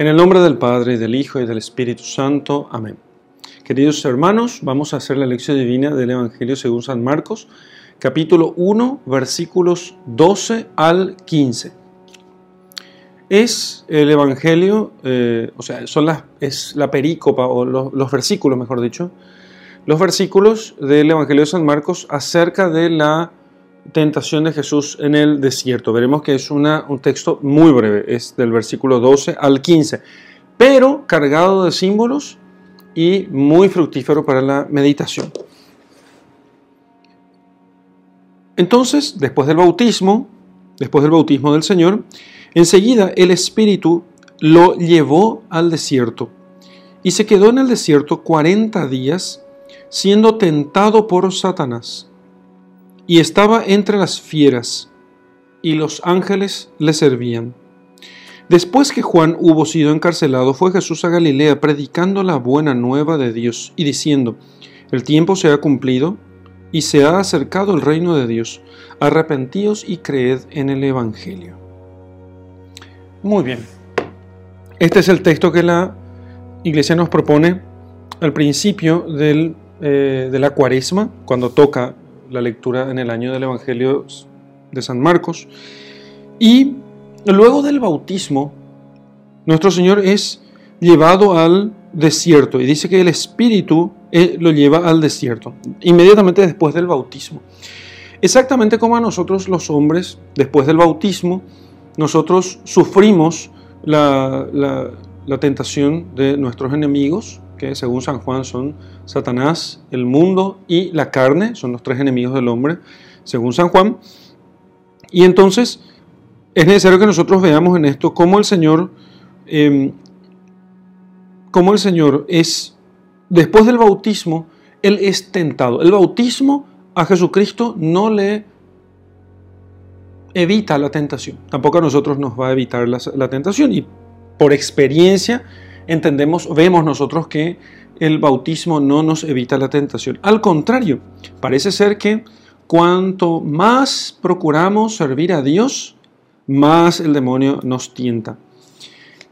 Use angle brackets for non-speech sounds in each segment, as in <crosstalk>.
En el nombre del Padre, del Hijo y del Espíritu Santo. Amén. Queridos hermanos, vamos a hacer la lección divina del Evangelio según San Marcos, capítulo 1, versículos 12 al 15. Es el Evangelio, eh, o sea, son las, es la perícopa, o los, los versículos, mejor dicho, los versículos del Evangelio de San Marcos acerca de la tentación de Jesús en el desierto. Veremos que es una, un texto muy breve, es del versículo 12 al 15, pero cargado de símbolos y muy fructífero para la meditación. Entonces, después del bautismo, después del bautismo del Señor, enseguida el Espíritu lo llevó al desierto y se quedó en el desierto 40 días siendo tentado por Satanás y estaba entre las fieras, y los ángeles le servían. Después que Juan hubo sido encarcelado, fue Jesús a Galilea predicando la buena nueva de Dios y diciendo, el tiempo se ha cumplido y se ha acercado el reino de Dios. Arrepentíos y creed en el Evangelio. Muy bien. Este es el texto que la Iglesia nos propone al principio del, eh, de la cuaresma, cuando toca la lectura en el año del Evangelio de San Marcos. Y luego del bautismo, nuestro Señor es llevado al desierto y dice que el Espíritu eh, lo lleva al desierto, inmediatamente después del bautismo. Exactamente como a nosotros los hombres, después del bautismo, nosotros sufrimos la, la tentación de nuestros enemigos, que según San Juan son Satanás, el mundo y la carne, son los tres enemigos del hombre, según San Juan. Y entonces es necesario que nosotros veamos en esto cómo el Señor, eh, cómo el Señor es, después del bautismo, Él es tentado. El bautismo a Jesucristo no le evita la tentación, tampoco a nosotros nos va a evitar la tentación. Y por experiencia, entendemos, vemos nosotros que el bautismo no nos evita la tentación. Al contrario, parece ser que cuanto más procuramos servir a Dios, más el demonio nos tienta.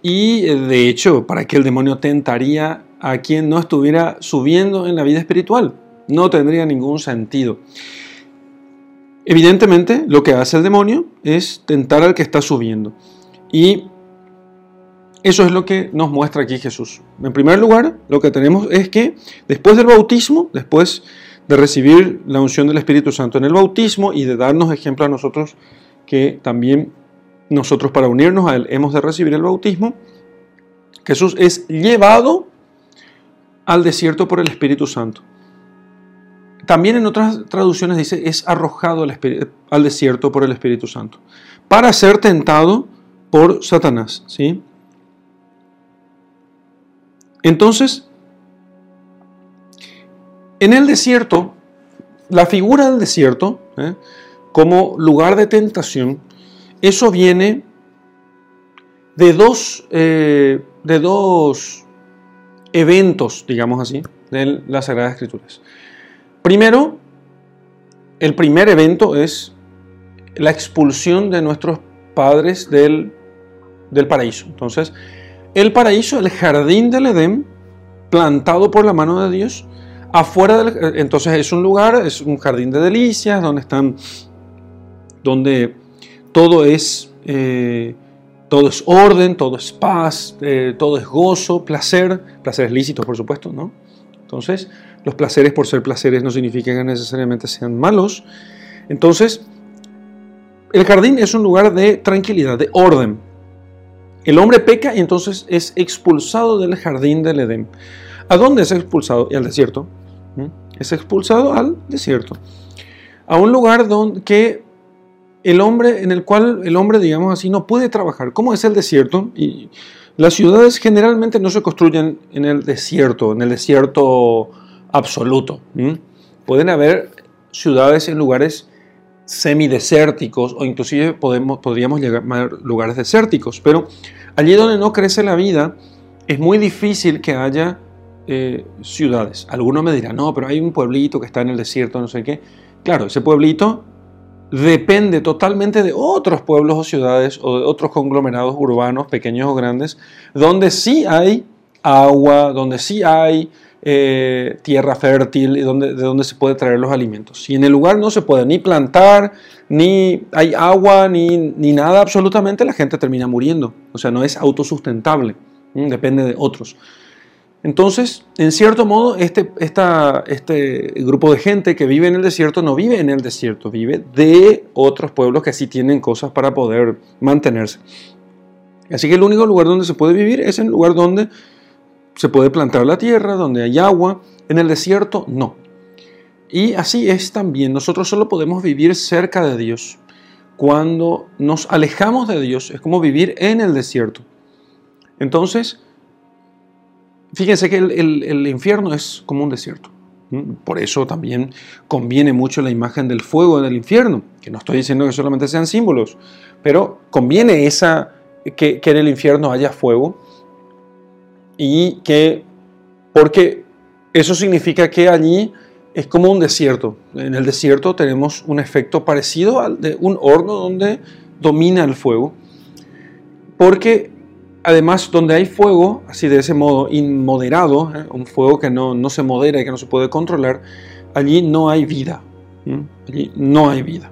Y de hecho, ¿para qué el demonio tentaría a quien no estuviera subiendo en la vida espiritual? No tendría ningún sentido. Evidentemente, lo que hace el demonio es tentar al que está subiendo. Y eso es lo que nos muestra aquí Jesús. En primer lugar, lo que tenemos es que después del bautismo, después de recibir la unción del Espíritu Santo en el bautismo y de darnos ejemplo a nosotros que también nosotros para unirnos a Él hemos de recibir el bautismo, Jesús es llevado al desierto por el Espíritu Santo. También en otras traducciones dice es arrojado al, al desierto por el Espíritu Santo para ser tentado por Satanás, ¿sí? Entonces, en el desierto, la figura del desierto, ¿eh? como lugar de tentación, eso viene de dos, eh, de dos eventos, digamos así, de las Sagradas Escrituras. Primero, el primer evento es la expulsión de nuestros padres del, del paraíso. Entonces, el paraíso, el jardín del Edén, plantado por la mano de Dios, afuera del, entonces es un lugar, es un jardín de delicias, donde están, donde todo es, eh, todo es orden, todo es paz, eh, todo es gozo, placer, placeres lícitos, por supuesto, ¿no? Entonces, los placeres por ser placeres no significan que necesariamente sean malos. Entonces, el jardín es un lugar de tranquilidad, de orden. El hombre peca y entonces es expulsado del jardín del Edén. ¿A dónde es expulsado? Al desierto. Es expulsado al desierto. A un lugar donde el hombre, en el cual el hombre, digamos así, no puede trabajar. ¿Cómo es el desierto? Y las ciudades generalmente no se construyen en el desierto, en el desierto absoluto. Pueden haber ciudades en lugares semidesérticos o inclusive podríamos llegar a lugares desérticos, pero allí donde no crece la vida es muy difícil que haya eh, ciudades. Alguno me dirá, no, pero hay un pueblito que está en el desierto, no sé qué. Claro, ese pueblito depende totalmente de otros pueblos o ciudades o de otros conglomerados urbanos, pequeños o grandes, donde sí hay agua, donde sí hay eh, tierra fértil y donde, de donde se puede traer los alimentos. Si en el lugar no se puede ni plantar, ni hay agua, ni, ni nada absolutamente, la gente termina muriendo. O sea, no es autosustentable, depende de otros. Entonces, en cierto modo, este, este grupo de gente que vive en el desierto no vive en el desierto, vive de otros pueblos que sí tienen cosas para poder mantenerse. Así que el único lugar donde se puede vivir es el lugar donde se puede plantar la tierra, donde hay agua. En el desierto, no. Y así es también. Nosotros solo podemos vivir cerca de Dios. Cuando nos alejamos de Dios, es como vivir en el desierto. Entonces, Fíjense que el, infierno es como un desierto. Por eso también conviene mucho la imagen del fuego en el infierno, que no estoy diciendo que solamente sean símbolos, pero conviene esa, que, en el infierno haya fuego y que, porque eso significa que allí es como un desierto. En el desierto tenemos un efecto parecido al de un horno donde domina el fuego, porque Además, donde hay fuego, así de ese modo, inmoderado, ¿eh? un fuego que no, se modera y que no se puede controlar, allí no hay vida. Allí no hay vida.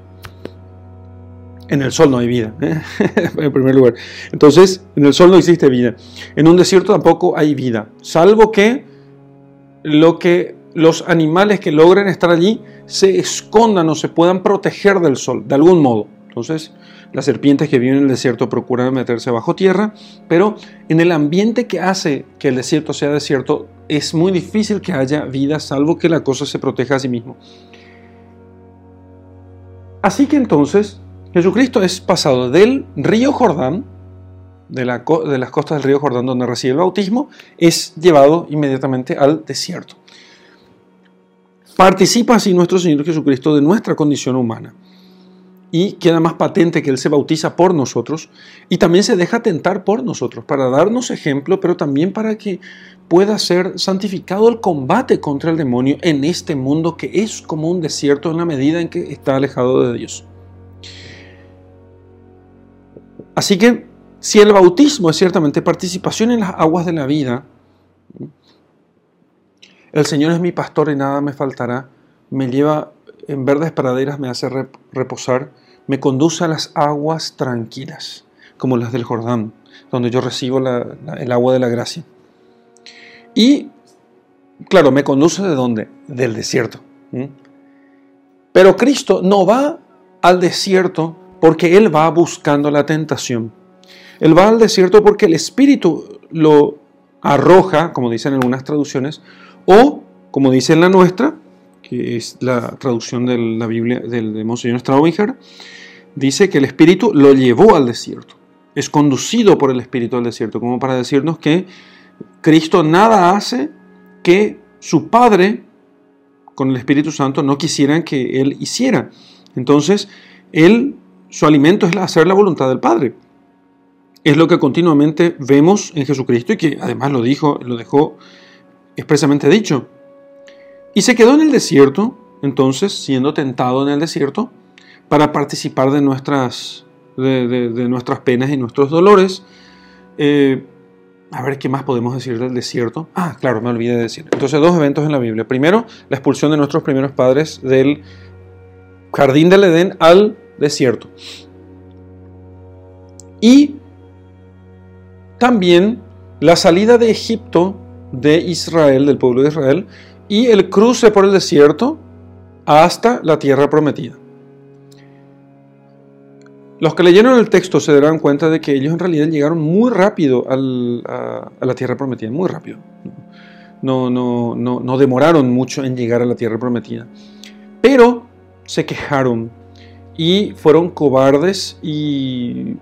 En el sol no hay vida, ¿eh? <laughs> en primer lugar. Entonces, en el sol no existe vida. En un desierto tampoco hay vida, salvo que, lo que los animales que logren estar allí se escondan o se puedan proteger del sol, de algún modo. Entonces, las serpientes que viven en el desierto procuran meterse bajo tierra, pero en el ambiente que hace que el desierto sea desierto es muy difícil que haya vida salvo que la cosa se proteja a sí mismo. Así que entonces Jesucristo es pasado del río Jordán, de, las costas del río Jordán donde recibe el bautismo, es llevado inmediatamente al desierto. Participa así nuestro Señor Jesucristo de nuestra condición humana y queda más patente que Él se bautiza por nosotros y también se deja tentar por nosotros para darnos ejemplo, pero también para que pueda ser santificado el combate contra el demonio en este mundo que es como un desierto en la medida en que está alejado de Dios. Así que si el bautismo es ciertamente participación en las aguas de la vida, el Señor es mi pastor y nada me faltará, me lleva en verdes praderas, me hace reposar, me conduce a las aguas tranquilas, como las del Jordán, donde yo recibo el agua de la gracia. Y, claro, me conduce de dónde? Del desierto. Pero Cristo no va al desierto porque Él va buscando la tentación. Él va al desierto porque el Espíritu lo arroja, como dicen algunas traducciones, o, como dice en la nuestra, que es la traducción de la Biblia del de Monseñor Straubinger, dice que el Espíritu lo llevó al desierto. Es conducido por el Espíritu al desierto, como para decirnos que Cristo nada hace que su Padre, con el Espíritu Santo, no quisieran que Él hiciera. Entonces, Él, su alimento es hacer la voluntad del Padre. Es lo que continuamente vemos en Jesucristo y que además lo dijo, lo dejó expresamente dicho. Y se quedó en el desierto, entonces, siendo tentado en el desierto, para participar de nuestras, de, nuestras penas y nuestros dolores. Eh, a ver qué más podemos decir del desierto. Ah, claro, me olvidé de decir. Entonces, dos eventos en la Biblia. Primero, la expulsión de nuestros primeros padres del jardín del Edén al desierto. Y también la salida de Egipto de Israel, del pueblo de Israel, y el cruce por el desierto hasta la tierra prometida. Los que leyeron el texto se darán cuenta de que ellos en realidad llegaron muy rápido a, la tierra prometida, muy rápido. No, no, no, no demoraron mucho en llegar a la tierra prometida. Pero se quejaron y fueron cobardes y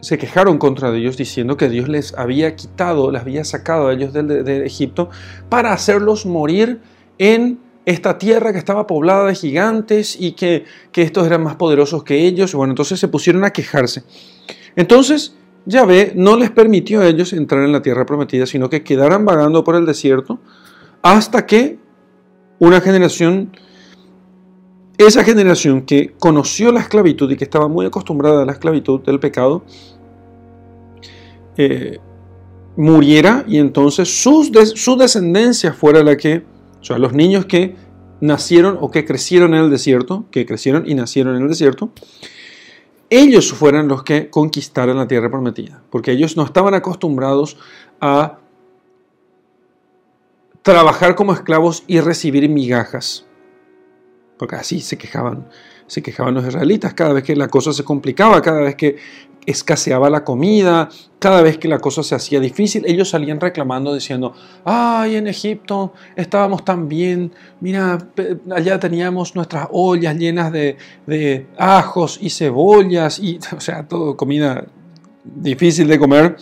se quejaron contra Dios diciendo que Dios les había quitado, les había sacado a ellos de, Egipto para hacerlos morir en esta tierra que estaba poblada de gigantes y que, que estos eran más poderosos que ellos. Bueno, entonces se pusieron a quejarse. Entonces, Yahvé no les permitió a ellos entrar en la tierra prometida, sino que quedaran vagando por el desierto hasta que una generación esa generación que conoció la esclavitud y que estaba muy acostumbrada a la esclavitud del pecado, eh, muriera y entonces su descendencia fuera la que, o sea, los niños que nacieron o que crecieron en el desierto, que crecieron y nacieron en el desierto, ellos fueran los que conquistaran la tierra prometida, porque ellos no estaban acostumbrados a trabajar como esclavos y recibir migajas, porque así se quejaban, se quejaban los israelitas cada vez que la cosa se complicaba, cada vez que escaseaba la comida, cada vez que la cosa se hacía difícil, ellos salían reclamando diciendo, ay, en Egipto estábamos tan bien, mira, allá teníamos nuestras ollas llenas de, de ajos y cebollas, y, <laughs> o sea, todo comida difícil de comer,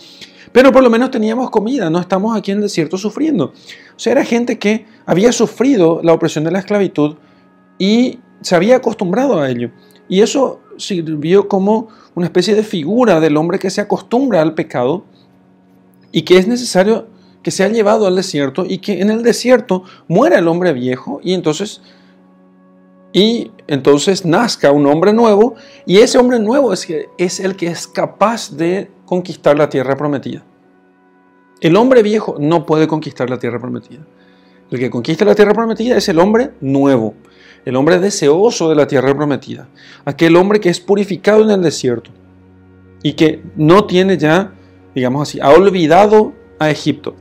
pero por lo menos teníamos comida, no estamos aquí en desierto sufriendo. O sea, era gente que había sufrido la opresión de la esclavitud y se había acostumbrado a ello. Y eso sirvió como una especie de figura del hombre que se acostumbra al pecado y que es necesario que sea llevado al desierto y que en el desierto muera el hombre viejo y entonces y entonces nazca un hombre nuevo y ese hombre nuevo es, es el que es capaz de conquistar la tierra prometida. El hombre viejo no puede conquistar la tierra prometida. El que conquista la tierra prometida es el hombre nuevo, el hombre deseoso de la tierra prometida, aquel hombre que es purificado en el desierto y que no tiene ya, digamos así, ha olvidado a Egipto,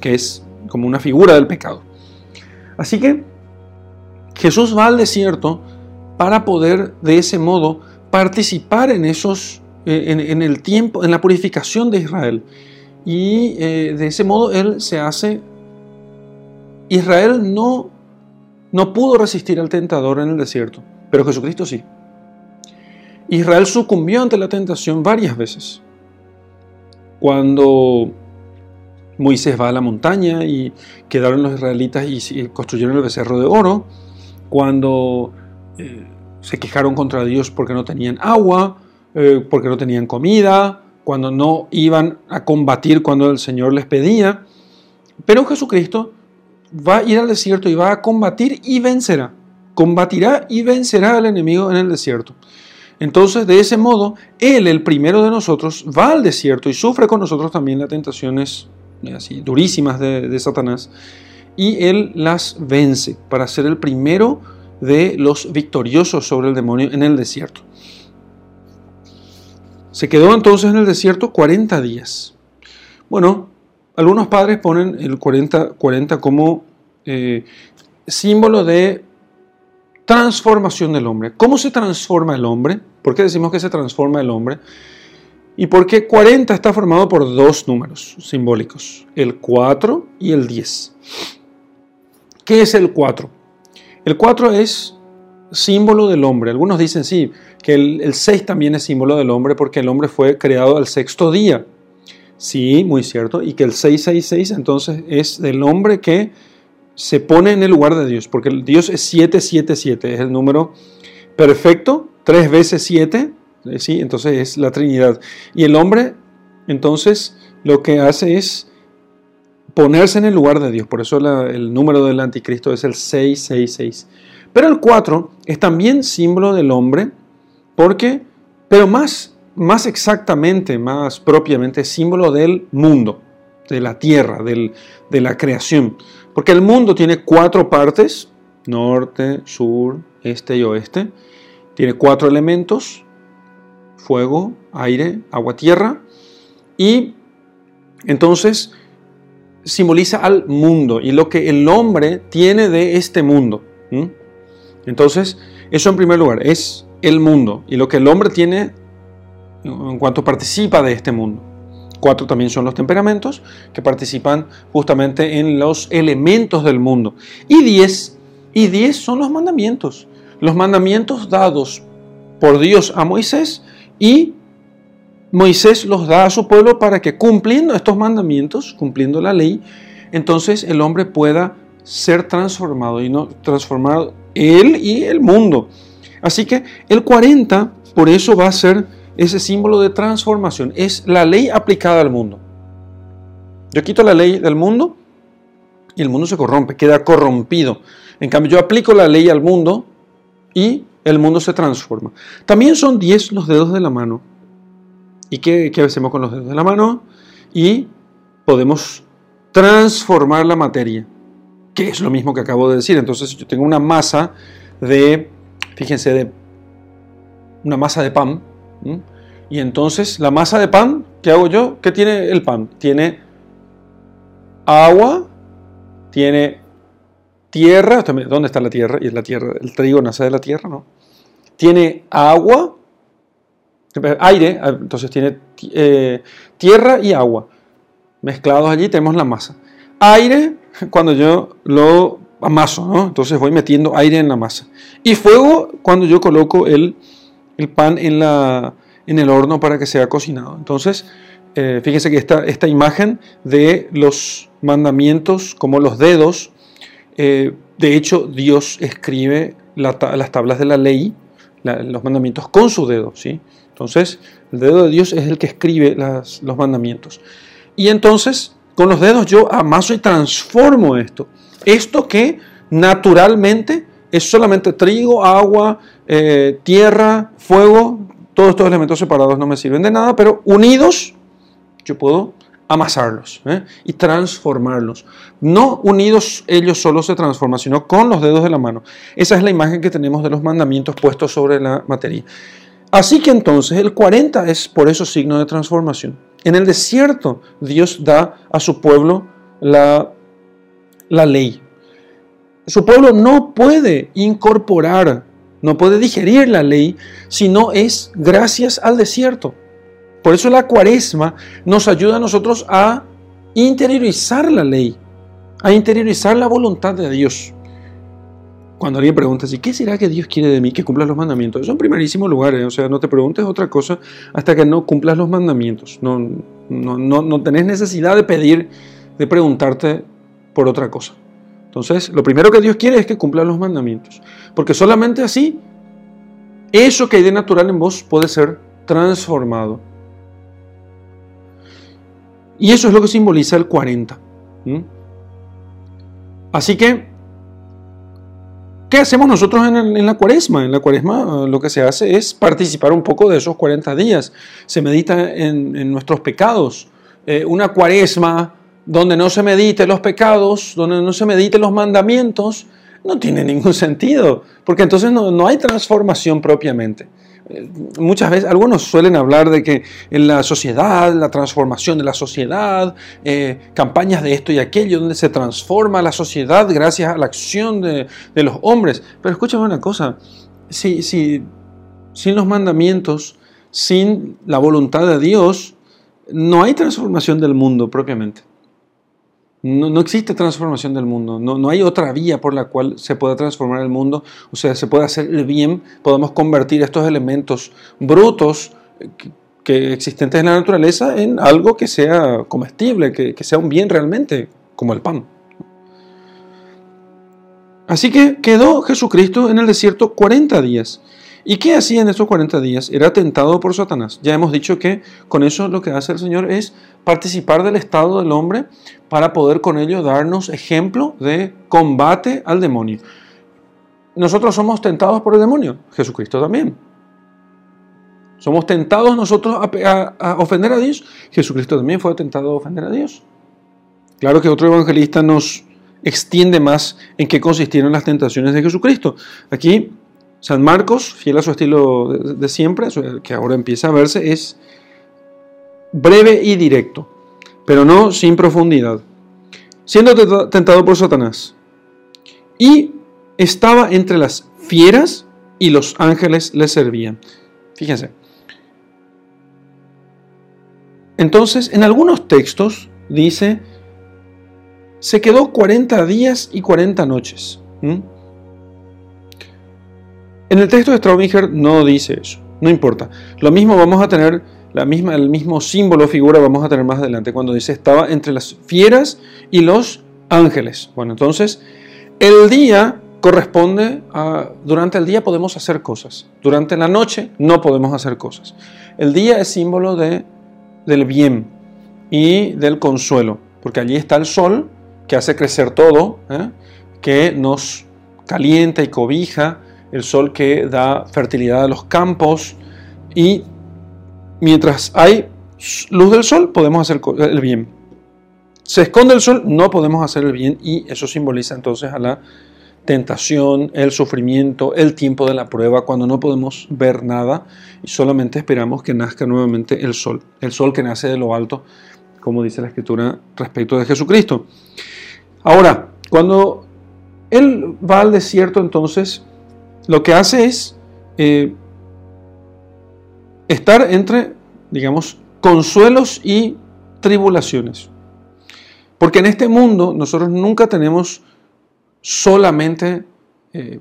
que es como una figura del pecado. Así que Jesús va al desierto para poder de ese modo participar en esos, eh, en, el tiempo, en la purificación de Israel. Y eh, de ese modo Él se hace... Israel no no pudo resistir al tentador en el desierto, pero Jesucristo sí. Israel sucumbió ante la tentación varias veces. Cuando Moisés va a la montaña y quedaron los israelitas y construyeron el becerro de oro, cuando eh, se quejaron contra Dios porque no tenían agua, eh, porque no tenían comida, cuando no iban a combatir cuando el Señor les pedía. Pero Jesucristo va a ir al desierto y va a combatir y vencerá. Combatirá y vencerá al enemigo en el desierto. Entonces, de ese modo, Él, el primero de nosotros, va al desierto y sufre con nosotros también las tentaciones eh, durísimas de, de Satanás. Y Él las vence para ser el primero de los victoriosos sobre el demonio en el desierto. Se quedó entonces en el desierto 40 días. Bueno, algunos padres ponen el 40, 40 como eh, símbolo de transformación del hombre. ¿Cómo se transforma el hombre? ¿Por qué decimos que se transforma el hombre? Y por qué 40 está formado por dos números simbólicos, el 4 y el 10. ¿Qué es el 4? El 4 es símbolo del hombre. Algunos dicen sí, que el 6 también es símbolo del hombre porque el hombre fue creado al sexto día. Sí, muy cierto. Y que el 666 entonces es del hombre que se pone en el lugar de Dios, porque Dios es 777, es el número perfecto, tres veces 7, eh, ¿sí? entonces es la Trinidad. Y el hombre, entonces, lo que hace es ponerse en el lugar de Dios, por eso el número del anticristo es el 666. Pero el 4 es también símbolo del hombre, porque, pero más más exactamente, más propiamente, símbolo del mundo, de la tierra, de la creación. Porque el mundo tiene cuatro partes, norte, sur, este y oeste. Tiene cuatro elementos, fuego, aire, agua, tierra. Y entonces simboliza al mundo y lo que el hombre tiene de este mundo. Entonces, eso en primer lugar es el mundo y lo que el hombre tiene en cuanto participa de este mundo. Cuatro también son los temperamentos que participan justamente en los elementos del mundo. Y diez, y diez son los mandamientos. Los mandamientos dados por Dios a Moisés y Moisés los da a su pueblo para que cumpliendo estos mandamientos, cumpliendo la ley, entonces el hombre pueda ser transformado y no transformado él y el mundo. Así que el 40 por eso va a ser ese símbolo de transformación. Es la ley aplicada al mundo. Yo quito la ley del mundo y el mundo se corrompe, queda corrompido. En cambio, yo aplico la ley al mundo y el mundo se transforma. También son 10 los dedos de la mano. ¿Y qué, qué hacemos con los dedos de la mano? Y podemos transformar la materia, que es lo mismo que acabo de decir. Entonces yo tengo una masa de, fíjense, de una masa de pan. Y entonces la masa de pan, ¿qué hago yo? ¿Qué tiene el pan? Tiene agua, tiene tierra, ¿dónde está la tierra? Y es la tierra, el trigo nace de la tierra, ¿no? Tiene agua, aire, ah, entonces tiene eh, tierra y agua. Mezclados allí tenemos la masa. Aire, cuando yo lo amaso. Entonces voy metiendo aire en la masa. Y fuego, cuando yo coloco el, el pan en, la, en el horno para que sea cocinado. Entonces, eh, fíjense que esta, esta imagen de los mandamientos como los dedos, eh, de hecho Dios escribe las tablas de la ley, los mandamientos con su dedo, ¿sí? Entonces, el dedo de Dios es el que escribe los mandamientos. Y entonces, con los dedos yo amaso y transformo esto. Esto que naturalmente es solamente trigo, agua, eh, tierra, fuego, todos estos elementos separados no me sirven de nada, pero unidos yo puedo amasarlos ¿eh? y transformarlos. No unidos ellos solo se transforman, sino con los dedos de la mano. Esa es la imagen que tenemos de los mandamientos puestos sobre la materia. Así que entonces el 40 es por eso signo de transformación. En el desierto Dios da a su pueblo la, la ley. Su pueblo no puede incorporar, no puede digerir la ley si no es gracias al desierto. Por eso la cuaresma nos ayuda a nosotros a interiorizar la ley, a interiorizar la voluntad de Dios. Cuando alguien pregunta así, ¿qué será que Dios quiere de mí? Que cumpla los mandamientos. Eso en primerísimo lugar, ¿eh? o sea, no te preguntes otra cosa hasta que no cumplas los mandamientos. No, no, no, no tenés necesidad de pedir, de preguntarte por otra cosa. Entonces, lo primero que Dios quiere es que cumpla los mandamientos. Porque solamente así, eso que hay de natural en vos puede ser transformado y eso es lo que simboliza el 40. Así que, ¿qué hacemos nosotros en, la cuaresma? En la cuaresma lo que se hace es participar un poco de esos 40 días. Se medita en, nuestros pecados. Eh, una cuaresma donde no se medite los pecados, donde no se medite los mandamientos, no tiene <laughs> ningún sentido, porque entonces no, no hay transformación propiamente muchas veces, algunos suelen hablar de que en la sociedad, la transformación de la sociedad, eh, campañas de esto y aquello, donde se transforma la sociedad gracias a la acción de, los hombres. Pero escúchame una cosa, si, si, sin los mandamientos, sin la voluntad de Dios, no hay transformación del mundo propiamente. No, existe transformación del mundo, no, hay otra vía por la cual se pueda transformar el mundo, o sea, se puede hacer el bien, podemos convertir estos elementos brutos que, existentes en la naturaleza en algo que sea comestible, que, que sea un bien realmente, como el pan. Así que quedó Jesucristo en el desierto 40 días. ¿Y qué hacía en esos 40 días? Era tentado por Satanás. Ya hemos dicho que con eso lo que hace el Señor es participar del estado del hombre para poder con ello darnos ejemplo de combate al demonio. Nosotros somos tentados por el demonio, Jesucristo también. Somos tentados nosotros a, ofender a Dios, Jesucristo también fue tentado a ofender a Dios. Claro que otro evangelista nos extiende más en qué consistieron las tentaciones de Jesucristo. Aquí San Marcos, fiel a su estilo de, siempre, que ahora empieza a verse, es breve y directo, pero no sin profundidad. Siendo tentado por Satanás. Y estaba entre las fieras y los ángeles le servían. Fíjense. Entonces, en algunos textos dice, se quedó 40 días y 40 noches. En el texto de Straubinger no dice eso, no importa. Lo mismo vamos a tener, la misma, el mismo símbolo figura vamos a tener más adelante cuando dice estaba entre las fieras y los ángeles. Bueno, entonces el día corresponde a, durante el día podemos hacer cosas, durante la noche no podemos hacer cosas. El día es símbolo de, del bien y del consuelo, porque allí está el sol que hace crecer todo, ¿eh? que nos calienta y cobija, el sol que da fertilidad a los campos y mientras hay luz del sol podemos hacer el bien. Se esconde el sol, no podemos hacer el bien y eso simboliza entonces a la tentación, el sufrimiento, el tiempo de la prueba, cuando no podemos ver nada y solamente esperamos que nazca nuevamente el sol, el sol que nace de lo alto, como dice la escritura respecto de Jesucristo. Ahora, cuando Él va al desierto, entonces, lo que hace es eh, estar entre, digamos, consuelos y tribulaciones. Porque en este mundo nosotros nunca tenemos solamente eh,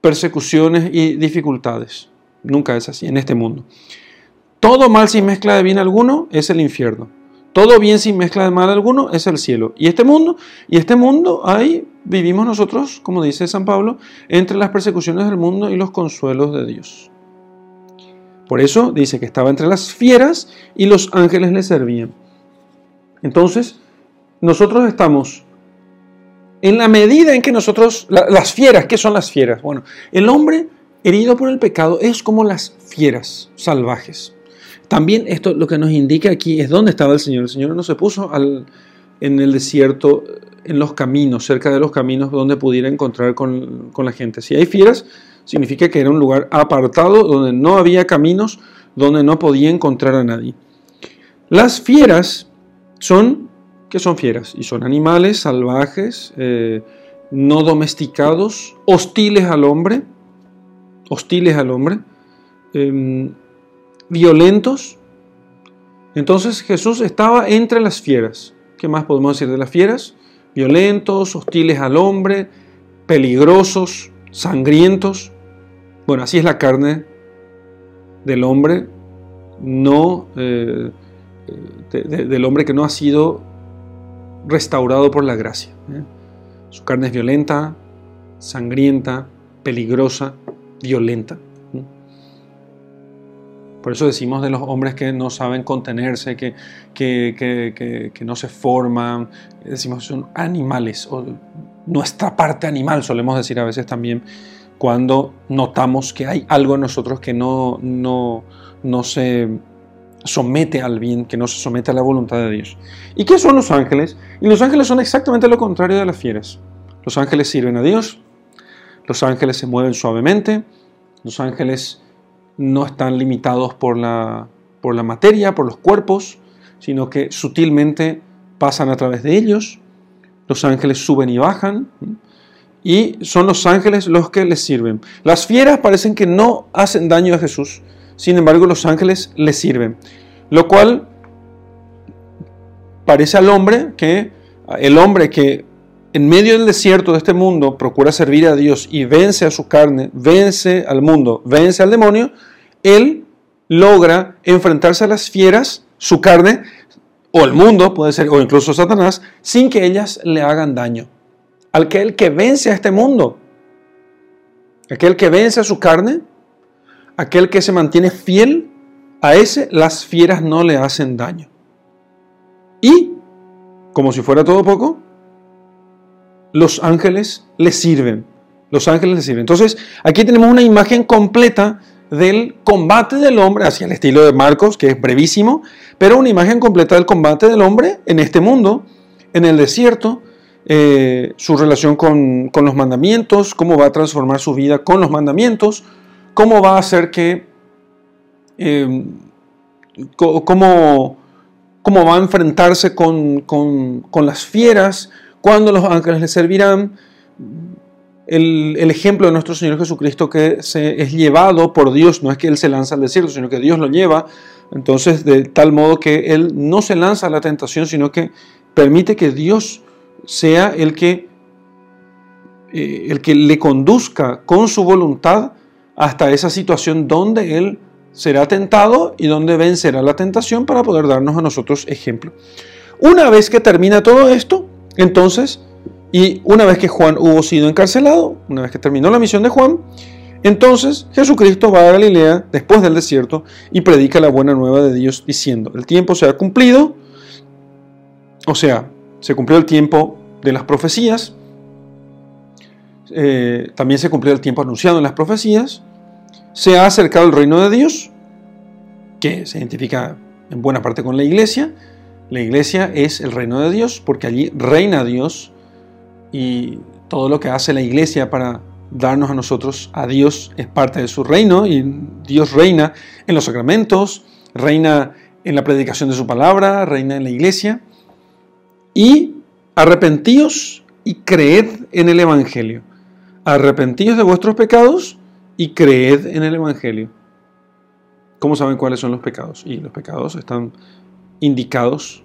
persecuciones y dificultades. Nunca es así en este mundo. Todo mal sin mezcla de bien alguno es el infierno. Todo bien sin mezcla de mal alguno es el cielo. Y este mundo, y este mundo ahí vivimos nosotros, como dice San Pablo, entre las persecuciones del mundo y los consuelos de Dios. Por eso dice que estaba entre las fieras y los ángeles le servían. Entonces, nosotros estamos en la medida en que nosotros, las fieras, ¿qué son las fieras? Bueno, el hombre herido por el pecado es como las fieras salvajes. También esto lo que nos indica aquí es dónde estaba el Señor. El Señor no se puso en el desierto, en los caminos, cerca de los caminos donde pudiera encontrar con, la gente. Si hay fieras, significa que era un lugar apartado donde no había caminos, donde no podía encontrar a nadie. Las fieras son que son fieras y son animales salvajes, eh, no domesticados, hostiles al hombre, hostiles al hombre, em, violentos. Entonces Jesús estaba entre las fieras. ¿Qué más podemos decir de las fieras? Violentos, hostiles al hombre, peligrosos, sangrientos. Bueno, así es la carne del hombre, no eh, del hombre que no ha sido restaurado por la gracia. ¿eh? Su carne es violenta, sangrienta, peligrosa, violenta. Por eso decimos de los hombres que no saben contenerse, que, que, no se forman, decimos son animales, o nuestra parte animal, solemos decir a veces también, cuando notamos que hay algo en nosotros que no, no, no se somete al bien, que no se somete a la voluntad de Dios. ¿Y qué son los ángeles? Y los ángeles son exactamente lo contrario de las fieras. Los ángeles sirven a Dios, los ángeles se mueven suavemente, los ángeles no están limitados por la, por la materia, por los cuerpos, sino que sutilmente pasan a través de ellos. Los ángeles suben y bajan. Y son los ángeles los que les sirven. Las fieras parecen que no hacen daño a Jesús, sin embargo, los ángeles le sirven. Lo cual parece al hombre que el hombre que en medio del desierto de este mundo procura servir a Dios y vence a su carne, vence al mundo, vence al demonio, él logra enfrentarse a las fieras, su carne, o el mundo, puede ser, o incluso Satanás, sin que ellas le hagan daño. Aquel que vence a este mundo, aquel que vence a su carne, aquel que se mantiene fiel, a ese las fieras no le hacen daño. Y, como si fuera todo poco, los ángeles le sirven. Los ángeles le sirven. Entonces, aquí tenemos una imagen completa del combate del hombre, hacia el estilo de Marcos, que es brevísimo, pero una imagen completa del combate del hombre en este mundo, en el desierto, eh, su relación con, con los mandamientos, cómo va a transformar su vida con los mandamientos, cómo va a hacer que, em, cómo, cómo, va a enfrentarse con, las fieras, cuándo los ángeles le servirán. El, ejemplo de nuestro Señor Jesucristo que se, es llevado por Dios, no es que Él se lanza al desierto, sino que Dios lo lleva, entonces de tal modo que Él no se lanza a la tentación, sino que permite que Dios sea el que, eh, el que le conduzca con su voluntad hasta esa situación donde Él será tentado y donde vencerá la tentación para poder darnos a nosotros ejemplo. Una vez que termina todo esto, entonces, y una vez que Juan hubo sido encarcelado, una vez que terminó la misión de Juan, entonces Jesucristo va a Galilea después del desierto y predica la buena nueva de Dios diciendo, el tiempo se ha cumplido, o sea, se cumplió el tiempo de las profecías, eh, también se cumplió el tiempo anunciado en las profecías, se ha acercado el reino de Dios, que se identifica en buena parte con la iglesia. La iglesia es el reino de Dios porque allí reina Dios y todo lo que hace la iglesia para darnos a nosotros a Dios es parte de su reino y Dios reina en los sacramentos, reina en la predicación de su palabra, reina en la iglesia. Y arrepentíos y creed en el Evangelio. Arrepentíos de vuestros pecados y creed en el Evangelio. ¿Cómo saben cuáles son los pecados? Y los pecados están indicados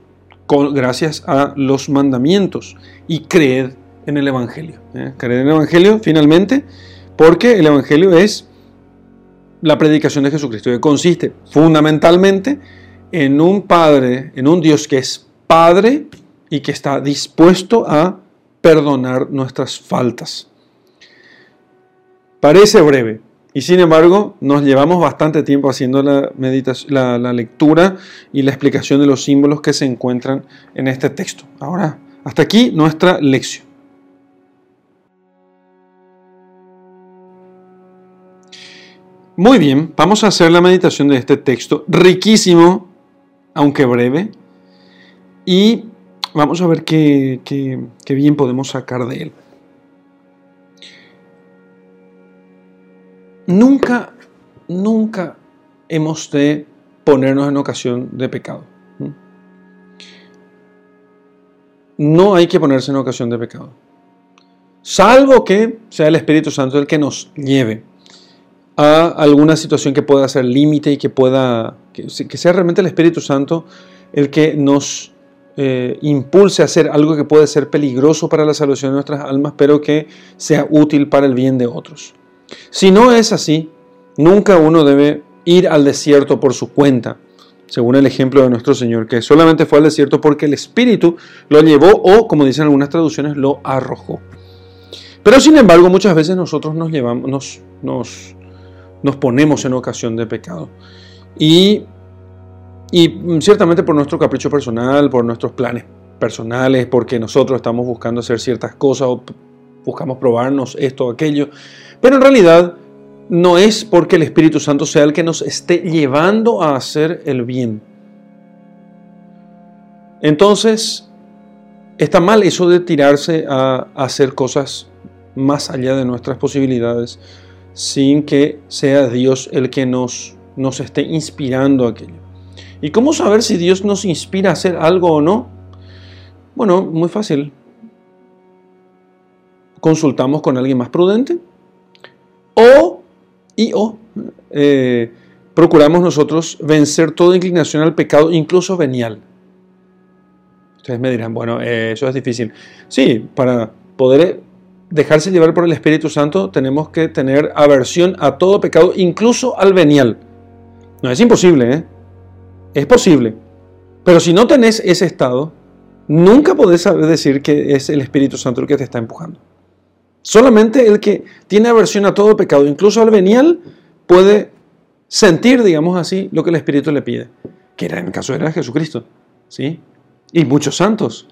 gracias a los mandamientos y creed en el Evangelio. ¿eh? Creed en el Evangelio finalmente porque el Evangelio es la predicación de Jesucristo que consiste fundamentalmente en un Padre, en un Dios que es Padre y que está dispuesto a perdonar nuestras faltas. Parece breve, y sin embargo, nos llevamos bastante tiempo haciendo la, lectura y la explicación de los símbolos que se encuentran en este texto. Ahora, hasta aquí nuestra lección. Muy bien, vamos a hacer la meditación de este texto, riquísimo, aunque breve, y vamos a ver qué bien podemos sacar de él. Nunca, nunca hemos de ponernos en ocasión de pecado. No hay que ponerse en ocasión de pecado. Salvo que sea el Espíritu Santo el que nos lleve a alguna situación que pueda ser límite y que pueda, que, sea realmente el Espíritu Santo el que nos eh, impulse a hacer algo que puede ser peligroso para la salvación de nuestras almas, pero que sea útil para el bien de otros. Si no es así, nunca uno debe ir al desierto por su cuenta, según el ejemplo de nuestro Señor, que solamente fue al desierto porque el Espíritu lo llevó o, como dicen algunas traducciones, lo arrojó. Pero sin embargo, muchas veces nosotros nos, llevamos, nos, nos, ponemos en ocasión de pecado. Y, y ciertamente por nuestro capricho personal, por nuestros planes personales, porque nosotros estamos buscando hacer ciertas cosas o buscamos probarnos esto o aquello. Pero en realidad no es porque el Espíritu Santo sea el que nos esté llevando a hacer el bien. Entonces, está mal eso de tirarse a, hacer cosas más allá de nuestras posibilidades sin que sea Dios el que nos, nos esté inspirando aquello. ¿Y cómo saber si Dios nos inspira a hacer algo o no? Bueno, muy fácil. Consultamos con alguien más prudente o, y o, eh, procuramos nosotros vencer toda inclinación al pecado, incluso venial. Ustedes me dirán, bueno, eh, eso es difícil. Sí, para poder dejarse llevar por el Espíritu Santo tenemos que tener aversión a todo pecado, incluso al venial. No es imposible, ¿eh? Es posible. Pero si no tenés ese estado, nunca podés decir que es el Espíritu Santo el que te está empujando. Solamente el que tiene aversión a todo pecado, incluso al venial, puede sentir, digamos así, lo que el Espíritu le pide. Que era en el caso era Jesucristo. ¿Sí? Y muchos santos.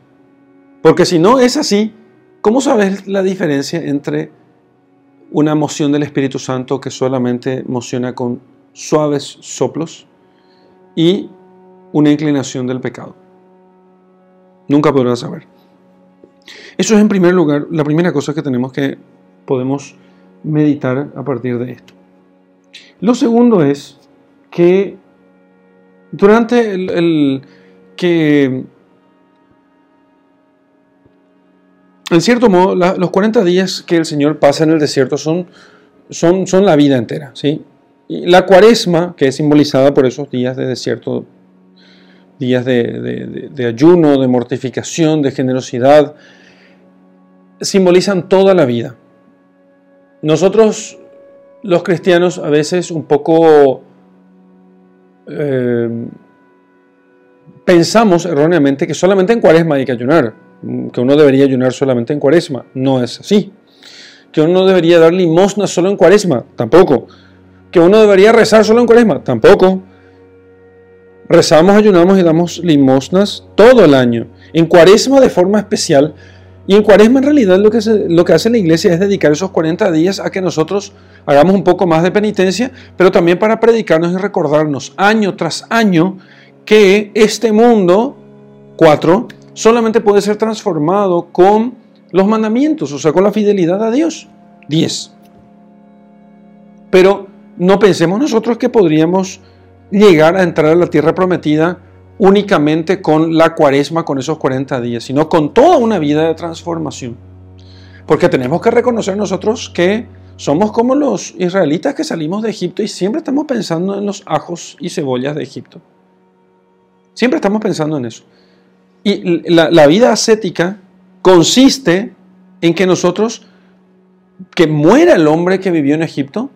Porque si no es así, ¿cómo sabes la diferencia entre una moción del Espíritu Santo que solamente mociona con suaves soplos y una inclinación del pecado? Nunca podrás saber. Eso es en primer lugar la primera cosa que tenemos que podemos meditar a partir de esto. Lo segundo es que durante el, que en cierto modo los 40 días que el Señor pasa en el desierto son, son, son la vida entera, ¿sí? Y la cuaresma, que es simbolizada por esos días de desierto, días de ayuno, de mortificación, de generosidad, simbolizan toda la vida. Nosotros, los cristianos, a veces un poco eh, pensamos erróneamente que solamente en cuaresma hay que ayunar, que uno debería ayunar solamente en cuaresma. No es así. Que uno debería dar limosna solo en cuaresma, tampoco. Que uno debería rezar solo en cuaresma, tampoco. Rezamos, ayunamos y damos limosnas todo el año. En cuaresma de forma especial Y en cuaresma en realidad lo que, lo que hace la iglesia es dedicar esos 40 días a que nosotros hagamos un poco más de penitencia, pero también para predicarnos y recordarnos año tras año que este mundo, cuatro, solamente puede ser transformado con los mandamientos, o sea, con la fidelidad a Dios. Diez. Pero no pensemos nosotros que podríamos llegar a entrar a la tierra prometida únicamente con la cuaresma, con esos 40 días, sino con toda una vida de transformación. Porque tenemos que reconocer nosotros que somos como los israelitas que salimos de Egipto y siempre estamos pensando en los ajos y cebollas de Egipto. Siempre estamos pensando en eso. Y la, vida ascética consiste en que nosotros, que muera el hombre que vivió en Egipto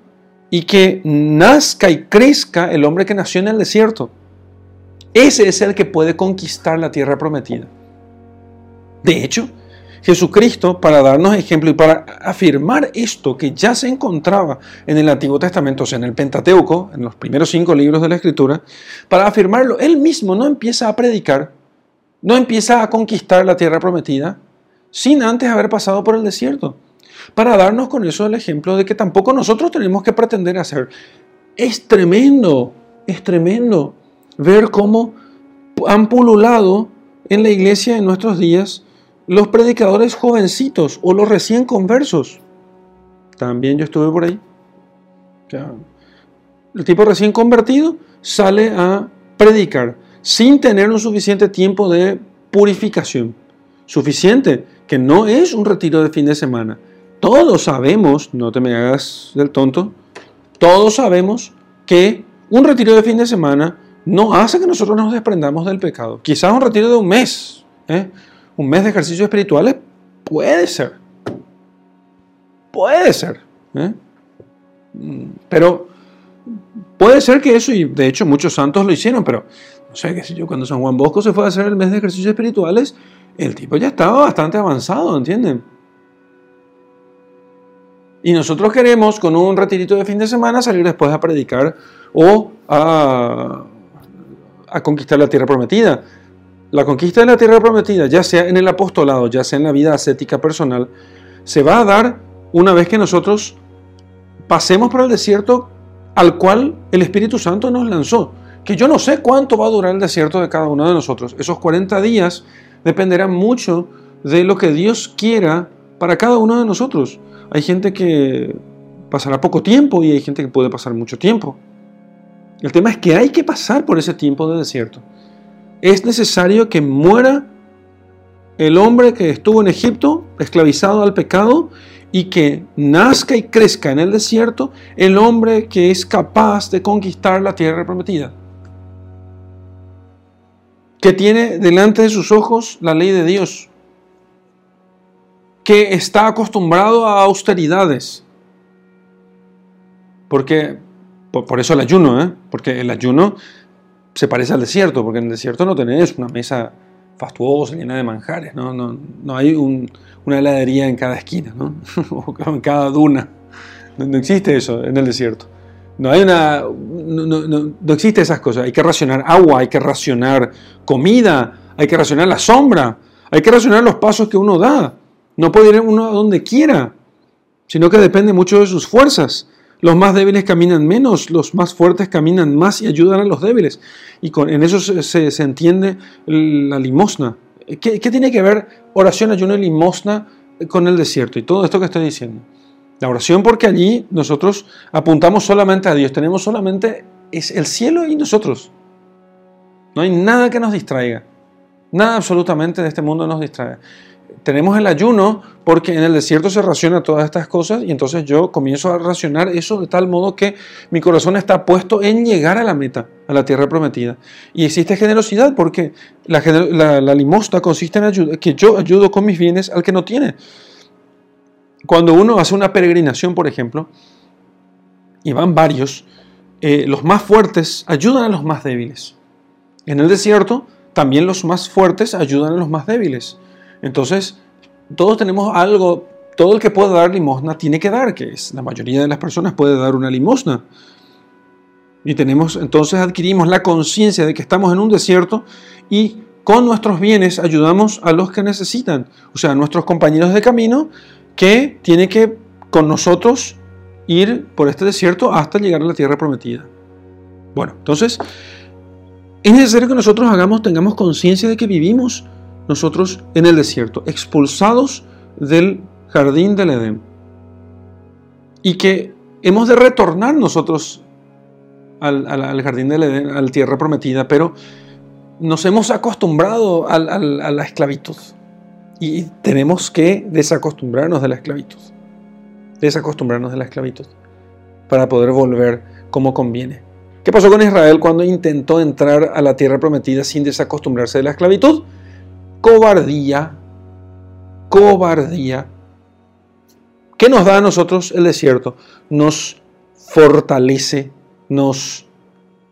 y que nazca y crezca el hombre que nació en el desierto. Ese es el que puede conquistar la tierra prometida. De hecho, Jesucristo, para darnos ejemplo y para afirmar esto que ya se encontraba en el Antiguo Testamento, o sea, en el Pentateuco, en los primeros cinco libros de la Escritura, para afirmarlo, él mismo no empieza a predicar, no empieza a conquistar la tierra prometida, sin antes haber pasado por el desierto, para darnos con eso el ejemplo de que tampoco nosotros tenemos que pretender hacer. Es tremendo, es tremendo ver cómo han pululado en la iglesia en nuestros días los predicadores jovencitos o los recién conversos. También yo estuve por ahí. el tipo recién convertido sale a predicar sin tener un suficiente tiempo de purificación. Suficiente, que no es un retiro de fin de semana. Todos sabemos, no te me hagas del tonto, todos sabemos que un retiro de fin de semana no hace que nosotros nos desprendamos del pecado. Quizás un retiro de un mes. ¿eh? un mes de ejercicios espirituales puede ser. Puede ser. ¿eh? Pero puede ser que eso, y de hecho muchos santos lo hicieron, pero no sé qué sé yo, cuando San Juan Bosco se fue a hacer el mes de ejercicios espirituales, el tipo ya estaba bastante avanzado, ¿entienden? Y nosotros queremos con un retirito de fin de semana salir después a predicar o a, a conquistar la tierra prometida. La conquista de la tierra prometida, ya sea en el apostolado, ya sea en la vida ascética personal, se va a dar una vez que nosotros pasemos por el desierto al cual el Espíritu Santo nos lanzó. Que yo no sé cuánto va a durar el desierto de cada uno de nosotros. Esos 40 días dependerán mucho de lo que Dios quiera para cada uno de nosotros. Hay gente que pasará poco tiempo y hay gente que puede pasar mucho tiempo. El tema es que hay que pasar por ese tiempo de desierto es necesario que muera el hombre que estuvo en Egipto, esclavizado al pecado, y que nazca y crezca en el desierto el hombre que es capaz de conquistar la tierra prometida. Que tiene delante de sus ojos la ley de Dios. Que está acostumbrado a austeridades. Porque, por, eso el ayuno, ¿eh? porque el ayuno se parece al desierto, porque en el desierto no tenés una mesa fastuosa, llena de manjares, no, no, no hay una heladería en cada esquina, ¿no? <laughs> o en cada duna. No, existe eso en el desierto. No, hay una, no, existe esas cosas. Hay que racionar agua, hay que racionar comida, hay que racionar la sombra, hay que racionar los pasos que uno da. No puede ir uno a donde quiera, sino que depende mucho de sus fuerzas. Los más débiles caminan menos, los más fuertes caminan más y ayudan a los débiles. Y en eso se, entiende la limosna. ¿Qué, tiene que ver oración, ayuno y limosna con el desierto? Y todo esto que estoy diciendo. La oración porque allí nosotros apuntamos solamente a Dios, tenemos solamente es el cielo y nosotros. No hay nada que nos distraiga. Nada absolutamente de este mundo nos distrae tenemos el ayuno porque en el desierto se raciona todas estas cosas y entonces yo comienzo a racionar eso de tal modo que mi corazón está puesto en llegar a la meta, a la tierra prometida. Y existe generosidad porque la, limosna consiste en que yo ayudo con mis bienes al que no tiene. Cuando uno hace una peregrinación, por ejemplo, y van varios, eh, los más fuertes ayudan a los más débiles. En el desierto, también los más fuertes ayudan a los más débiles. Entonces, todos tenemos algo, todo el que puede dar limosna tiene que dar, que es la mayoría de las personas puede dar una limosna. Y tenemos, entonces adquirimos la conciencia de que estamos en un desierto y con nuestros bienes ayudamos a los que necesitan, o sea, a nuestros compañeros de camino que tienen que con nosotros ir por este desierto hasta llegar a la tierra prometida. Bueno, entonces es necesario que nosotros hagamos, tengamos conciencia de que vivimos nosotros en el desierto, expulsados del jardín del Edén. Y que hemos de retornar nosotros al, jardín del Edén, a la tierra prometida, pero nos hemos acostumbrado a la esclavitud. Y tenemos que desacostumbrarnos de la esclavitud. Desacostumbrarnos de la esclavitud para poder volver como conviene. ¿Qué pasó con Israel cuando intentó entrar a la tierra prometida sin desacostumbrarse de la esclavitud? Cobardía, cobardía. ¿Qué nos da a nosotros el desierto? Nos fortalece, nos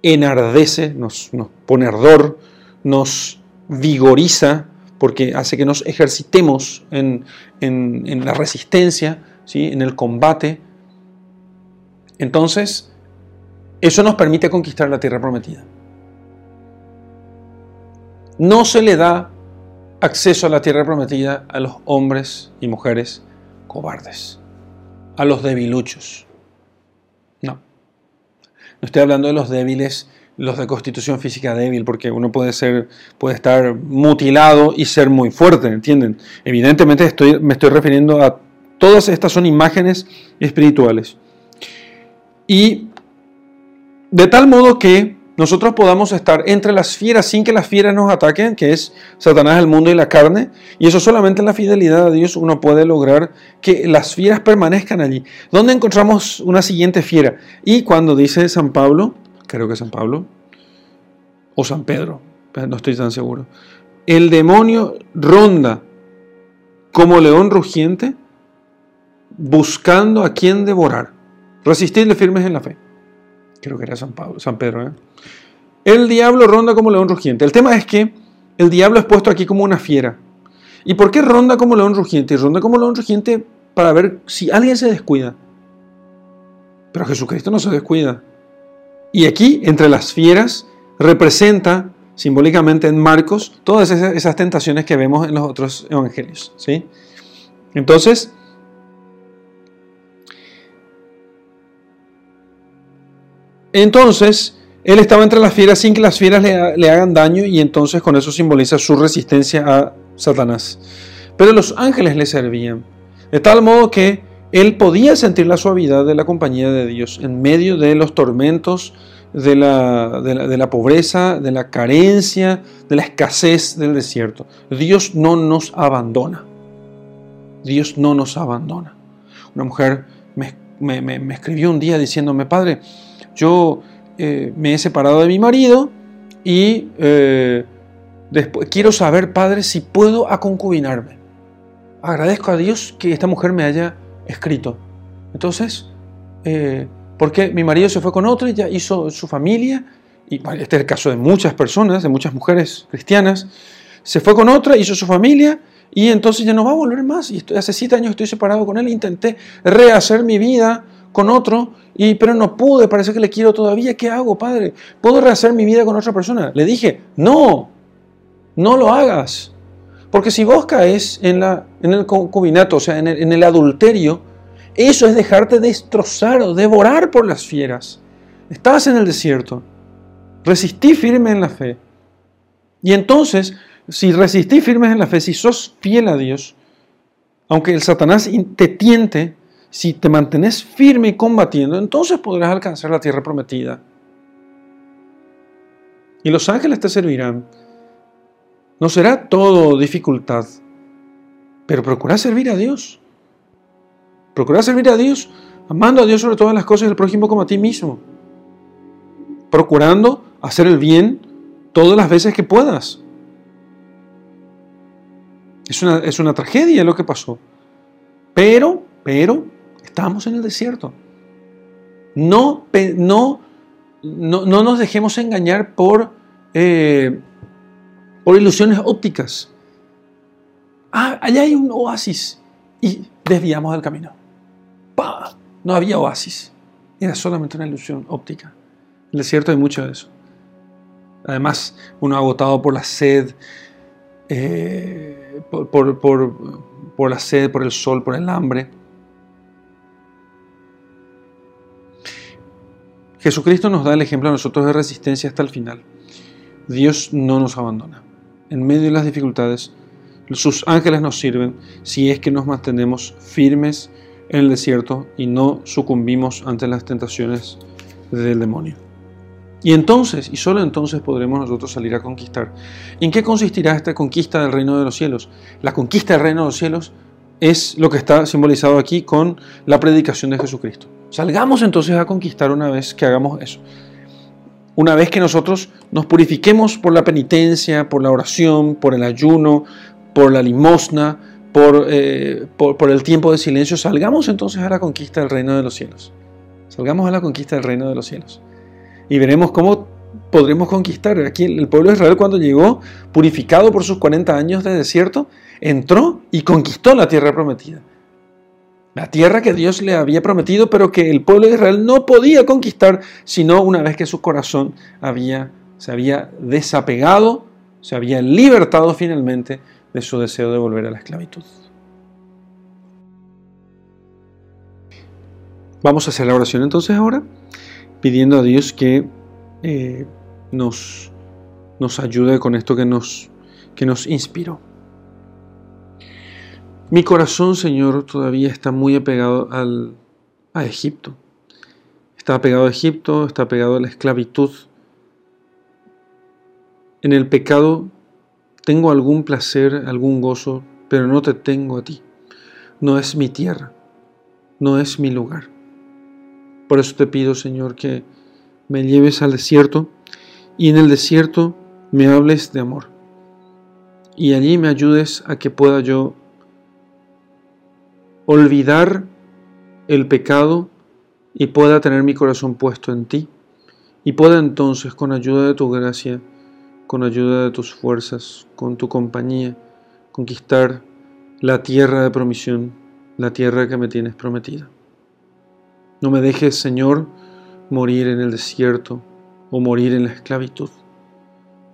enardece, nos, pone ardor, nos vigoriza, porque hace que nos ejercitemos en, la resistencia, ¿sí? en el combate. Entonces, eso nos permite conquistar la tierra prometida. No se le da acceso a la tierra prometida a los hombres y mujeres cobardes, a los debiluchos. No. No estoy hablando de los débiles, los de constitución física débil, porque uno puede ser, puede estar mutilado y ser muy fuerte, ¿entienden? Evidentemente estoy, me estoy refiriendo a todas estas son imágenes espirituales. Y de tal modo que nosotros podamos estar entre las fieras sin que las fieras nos ataquen, que es Satanás, el mundo y la carne, y eso solamente en la fidelidad a Dios uno puede lograr que las fieras permanezcan allí. ¿Dónde encontramos una siguiente fiera? Y cuando dice San Pablo, creo que San Pablo, o San Pedro, no estoy tan seguro, el demonio ronda como león rugiente buscando a quien devorar. Resistidle firmes en la fe creo que era San, San Pedro, ¿eh? el diablo ronda como león rugiente. El tema es que el diablo es puesto aquí como una fiera. ¿Y por qué ronda como león rugiente? Ronda como león rugiente para ver si alguien se descuida. Pero Jesucristo no se descuida. Y aquí, entre las fieras, representa simbólicamente en Marcos todas esas, tentaciones que vemos en los otros evangelios. ¿sí? Entonces, Entonces, él estaba entre las fieras sin que las fieras le, hagan daño y entonces con eso simboliza su resistencia a Satanás. Pero los ángeles le servían, de tal modo que él podía sentir la suavidad de la compañía de Dios en medio de los tormentos, de la, de la, pobreza, de la carencia, de la escasez del desierto. Dios no nos abandona. Dios no nos abandona. Una mujer me, me escribió un día diciéndome, Padre, yo eh, me he separado de mi marido y eh, después, quiero saber, Padre, si puedo aconcubinarme. Agradezco a Dios que esta mujer me haya escrito. Entonces, eh, porque mi marido se fue con otra ya hizo su familia, y este es el caso de muchas personas, de muchas mujeres cristianas, se fue con otra, hizo su familia, y entonces ya no va a volver más. Y hace siete años estoy separado con él, intenté rehacer mi vida con otro, y, pero no pude, parece que le quiero todavía. ¿Qué hago, padre? ¿Puedo rehacer mi vida con otra persona? Le dije, no, no lo hagas. Porque si vos caes en, la, en el concubinato, o sea, en el, en el adulterio, eso es dejarte destrozar o devorar por las fieras. Estás en el desierto. Resistí firme en la fe. Y entonces, si resistí firme en la fe, si sos fiel a Dios, aunque el Satanás te tiente, si te mantienes firme y combatiendo, entonces podrás alcanzar la tierra prometida. Y los ángeles te servirán. No será todo dificultad, pero procura servir a Dios. Procura servir a Dios, amando a Dios sobre todas las cosas al prójimo como a ti mismo. Procurando hacer el bien todas las veces que puedas. Es una, es una tragedia lo que pasó. Pero, pero, Estamos en el desierto. No, no, no, nos dejemos engañar por, eh, por ilusiones ópticas. Ah, allá hay un oasis. Y desviamos del camino. No había oasis. Era solamente una ilusión óptica. En el desierto hay mucho de eso. Además, uno agotado por la sed, eh, por, por la sed, por el sol, por el hambre. Jesucristo nos da el ejemplo a nosotros de resistencia hasta el final. Dios no nos abandona. En medio de las dificultades, sus ángeles nos sirven si es que nos mantenemos firmes en el desierto y no sucumbimos ante las tentaciones del demonio. Y entonces, y solo entonces podremos nosotros salir a conquistar. ¿En qué consistirá esta conquista del reino de los cielos? La conquista del reino de los cielos es lo que está simbolizado aquí con la predicación de Jesucristo. Salgamos entonces a conquistar una vez que hagamos eso. Una vez que nosotros nos purifiquemos por la penitencia, por la oración, por el ayuno, por la limosna, por, eh, por, el tiempo de silencio, salgamos entonces a la conquista del reino de los cielos. Salgamos a la conquista del reino de los cielos. Y veremos cómo podremos conquistar. Aquí el pueblo de Israel cuando llegó, purificado por sus 40 años de desierto, entró y conquistó la tierra prometida. La tierra que Dios le había prometido, pero que el pueblo de Israel no podía conquistar, sino una vez que su corazón había, se había desapegado, se había libertado finalmente de su deseo de volver a la esclavitud. Vamos a hacer la oración entonces ahora, pidiendo a Dios que eh, nos, nos ayude con esto que nos, que nos inspiró. Mi corazón, Señor, todavía está muy apegado al, a Egipto. Está apegado a Egipto, está apegado a la esclavitud. En el pecado tengo algún placer, algún gozo, pero no te tengo a ti. No es mi tierra, no es mi lugar. Por eso te pido, Señor, que me lleves al desierto y en el desierto me hables de amor. Y allí me ayudes a que pueda yo olvidar el pecado y pueda tener mi corazón puesto en ti. Y pueda entonces, con ayuda de tu gracia, con ayuda de tus fuerzas, con tu compañía, conquistar la tierra de promisión, la tierra que me tienes prometida. No me dejes, Señor, morir en el desierto o morir en la esclavitud.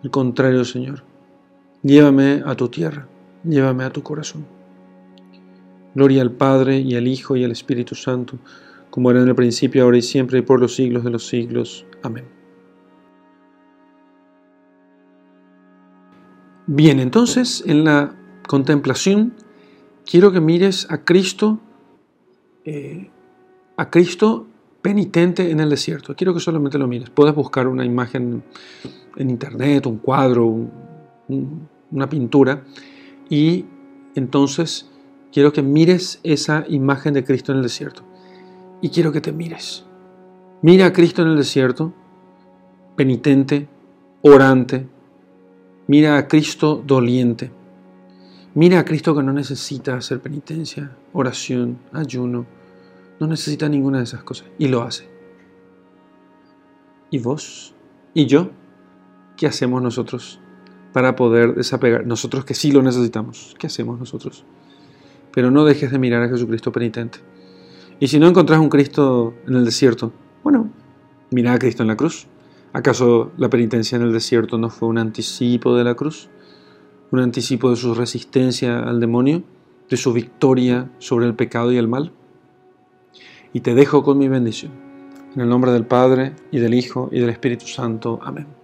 Al contrario, Señor, llévame a tu tierra, llévame a tu corazón. Gloria al Padre y al Hijo y al Espíritu Santo, como era en el principio, ahora y siempre, y por los siglos de los siglos. Amén. Bien, entonces en la contemplación quiero que mires a Cristo, eh, a Cristo penitente en el desierto. Quiero que solamente lo mires. Puedes buscar una imagen en internet, un cuadro, una pintura, y entonces quiero que mires esa imagen de Cristo en el desierto. Y quiero que te mires. Mira a Cristo en el desierto, penitente, orante, Mira a Cristo doliente. Mira a Cristo que no necesita hacer penitencia, oración, ayuno. No necesita ninguna de esas cosas. Y lo hace. ¿Y vos? ¿Y yo? ¿Qué hacemos nosotros para poder desapegar? Nosotros que sí lo necesitamos. ¿Qué hacemos nosotros? Pero no dejes de mirar a Jesucristo penitente. Y si no encontrás un Cristo en el desierto, bueno, mira a Cristo en la cruz. ¿Acaso la penitencia en el desierto no fue un anticipo de la cruz? ¿Un anticipo de su resistencia al demonio? ¿De su victoria sobre el pecado y el mal? Y te dejo con mi bendición. En el nombre del Padre, y del Hijo, y del Espíritu Santo. Amén.